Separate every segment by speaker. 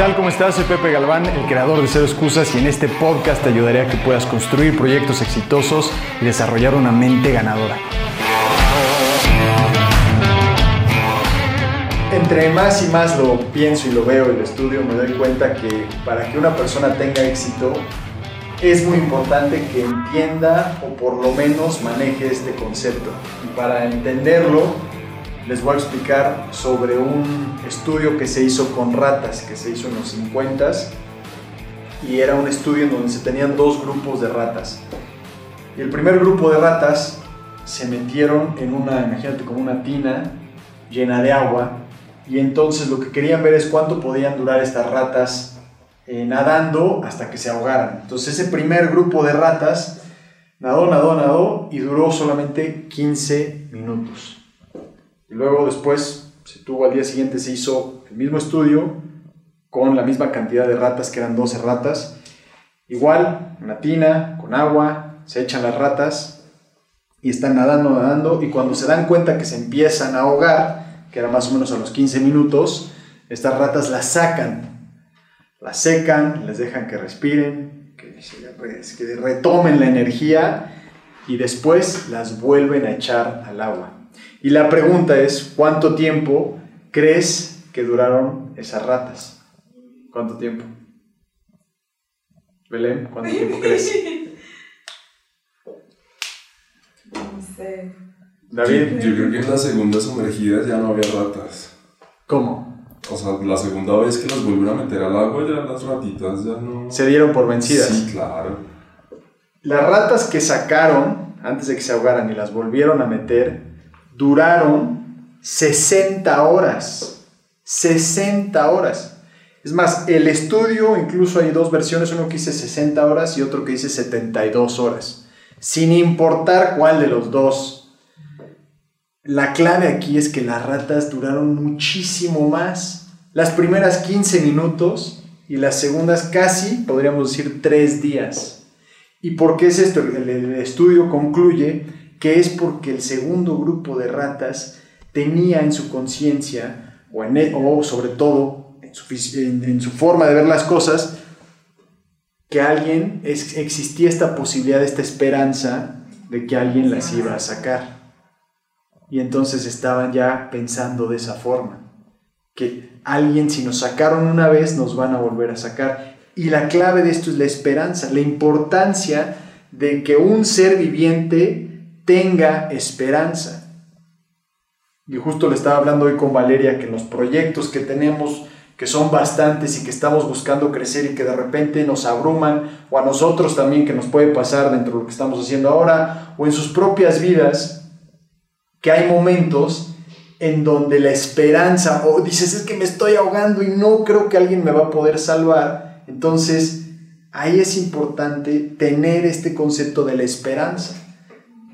Speaker 1: tal? ¿Cómo estás? Soy Pepe Galván, el creador de Cero Excusas y en este podcast te ayudaré a que puedas construir proyectos exitosos y desarrollar una mente ganadora.
Speaker 2: Entre más y más lo pienso y lo veo y lo estudio, me doy cuenta que para que una persona tenga éxito es muy importante que entienda o por lo menos maneje este concepto. Y para entenderlo, les voy a explicar sobre un estudio que se hizo con ratas, que se hizo en los 50 y era un estudio en donde se tenían dos grupos de ratas. El primer grupo de ratas se metieron en una, imagínate, como una tina llena de agua y entonces lo que querían ver es cuánto podían durar estas ratas eh, nadando hasta que se ahogaran. Entonces ese primer grupo de ratas nadó, nadó, nadó y duró solamente 15 minutos. Y luego después se tuvo al día siguiente, se hizo el mismo estudio con la misma cantidad de ratas, que eran 12 ratas. Igual, una tina, con agua, se echan las ratas y están nadando, nadando. Y cuando se dan cuenta que se empiezan a ahogar, que era más o menos a los 15 minutos, estas ratas las sacan, las secan, les dejan que respiren, que, que retomen la energía y después las vuelven a echar al agua. Y la pregunta es, ¿cuánto tiempo crees que duraron esas ratas? ¿Cuánto tiempo? Belén, ¿cuánto tiempo crees?
Speaker 3: No sé.
Speaker 2: David.
Speaker 4: Yo, creo que en la segunda sumergida ya no había ratas.
Speaker 2: ¿Cómo?
Speaker 4: O sea, la segunda vez que las vuelven a meter al agua, ya las ratitas ya no.
Speaker 2: Se dieron por vencidas.
Speaker 4: Sí, claro.
Speaker 2: Las ratas que sacaron antes de que se ahogaran y las volvieron a meter duraron 60 horas. 60 horas. Es más, el estudio, incluso hay dos versiones, uno que dice 60 horas y otro que dice 72 horas. Sin importar cuál de los dos. La clave aquí es que las ratas duraron muchísimo más. Las primeras 15 minutos y las segundas casi, podríamos decir, 3 días. ¿Y por qué es esto? El, estudio concluye que es porque el segundo grupo de ratas tenía en su conciencia, o, e, o, sobre todo en su, en su, forma de ver las cosas, que alguien, es, existía esta posibilidad, esta esperanza de que alguien las iba a sacar. Y entonces estaban ya pensando de esa forma, que alguien si nos sacaron una vez nos van a volver a sacar. Y la clave de esto es la esperanza, la importancia de que un ser viviente tenga esperanza. Y justo le estaba hablando hoy con Valeria que los proyectos que tenemos, que son bastantes y que estamos buscando crecer y que de repente nos abruman, o a nosotros también que nos puede pasar dentro de lo que estamos haciendo ahora, o en sus propias vidas, que hay momentos en donde la esperanza, o dices, es que me estoy ahogando y no creo que alguien me va a poder salvar, entonces ahí es importante tener este concepto de la esperanza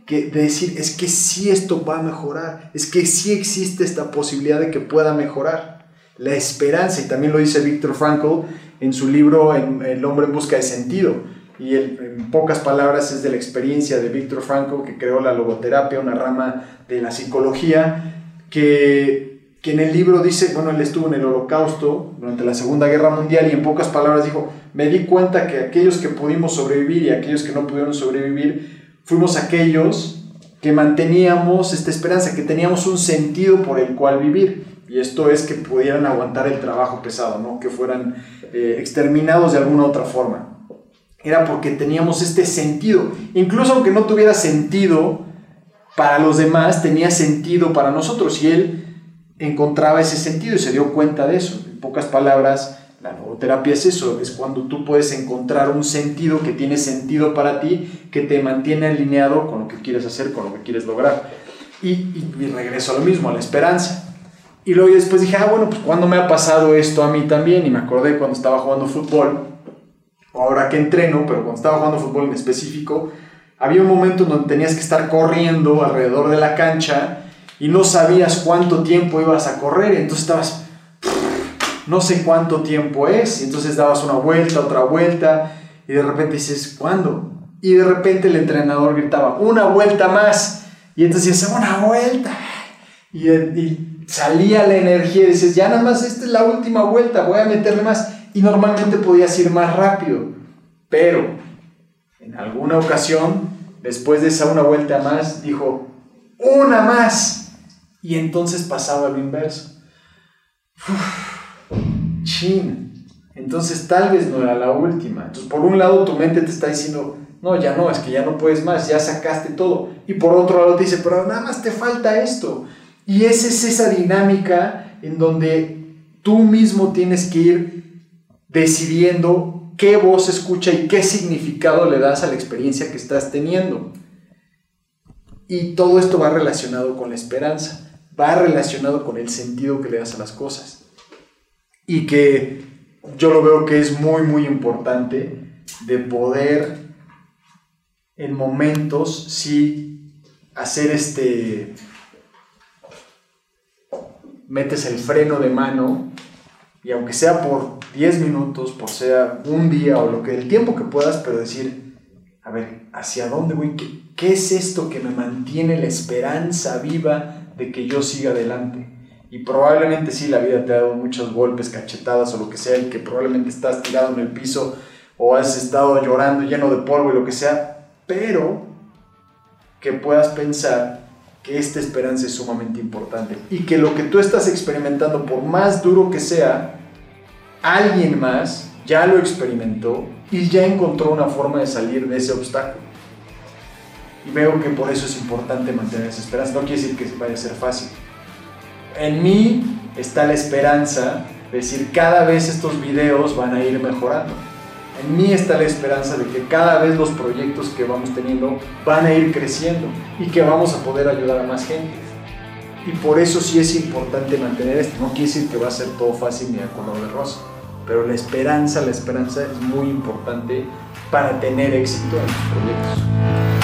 Speaker 2: que decir, es que sí esto va a mejorar, es que sí existe esta posibilidad de que pueda mejorar. La esperanza, y también lo dice Víctor Frankl en su libro El hombre en busca de sentido, y en pocas palabras es de la experiencia de Víctor Frankl, que creó la logoterapia, una rama de la psicología, que, que en el libro dice, bueno, él estuvo en el holocausto durante la Segunda Guerra Mundial y en pocas palabras dijo, me di cuenta que aquellos que pudimos sobrevivir y aquellos que no pudieron sobrevivir, fuimos aquellos que manteníamos esta esperanza, que teníamos un sentido por el cual vivir. Y esto es que pudieran aguantar el trabajo pesado, ¿no? que fueran eh, exterminados de alguna otra forma. Era porque teníamos este sentido. Incluso aunque no tuviera sentido para los demás, tenía sentido para nosotros. Y él encontraba ese sentido y se dio cuenta de eso. En pocas palabras, la logoterapia es eso, es cuando tú puedes encontrar un sentido que tiene sentido para ti, que te mantiene alineado con lo que quieres hacer, con lo que quieres lograr. Y, y, regreso a lo mismo, a la esperanza. Y luego después dije, ah, bueno, pues cuando me ha pasado esto a mí también, y me acordé cuando estaba jugando fútbol, ahora que entreno, pero cuando estaba jugando fútbol en específico, había un momento en donde tenías que estar corriendo alrededor de la cancha y no sabías cuánto tiempo ibas a correr, entonces estabas no sé cuánto tiempo es, y entonces dabas una vuelta, otra vuelta, y de repente dices, ¿cuándo? Y de repente el entrenador gritaba, una vuelta más, y entonces dices, una vuelta, y, salía la energía, y dices, ya nada más, esta es la última vuelta, voy a meterle más, y normalmente podías ir más rápido, pero en alguna ocasión, después de esa una vuelta más, dijo, una más. Y entonces pasaba lo inverso. Entonces tal vez no era la última. Entonces por un lado tu mente te está diciendo, no, ya no, es que ya no puedes más, ya sacaste todo. Y por otro lado te dice, pero nada más te falta esto. Y esa es esa dinámica en donde tú mismo tienes que ir decidiendo qué voz escucha y qué significado le das a la experiencia que estás teniendo. Y todo esto va relacionado con la esperanza, va relacionado con el sentido que le das a las cosas. Y que yo lo veo que es muy, muy importante de poder en momentos sí hacer este metes el freno de mano y aunque sea por 10 minutos, por sea un día o lo que el tiempo que puedas, pero decir, a ver, ¿hacia dónde voy? ¿Qué, qué es esto que me mantiene la esperanza viva de que yo siga adelante? Y probablemente sí, la vida te ha dado muchos golpes, cachetadas o lo que sea, y que probablemente estás tirado en el piso o has estado llorando lleno de polvo y lo que sea, pero que puedas pensar que esta esperanza es sumamente importante y que lo que tú estás experimentando, por más duro que sea, alguien más ya lo experimentó y ya encontró una forma de salir de ese obstáculo. Y veo que por eso es importante mantener esa esperanza. No quiere decir que vaya a ser fácil. En mí está la esperanza de decir cada vez estos videos van a ir mejorando en mí está la esperanza de que cada vez los proyectos que vamos teniendo van a ir creciendo y que vamos a poder ayudar a más gente. Y por eso sí es importante mantener esto. No quiere decir que va a ser todo fácil ni a color de rosa, pero la esperanza, la esperanza es muy importante para tener éxito en los proyectos.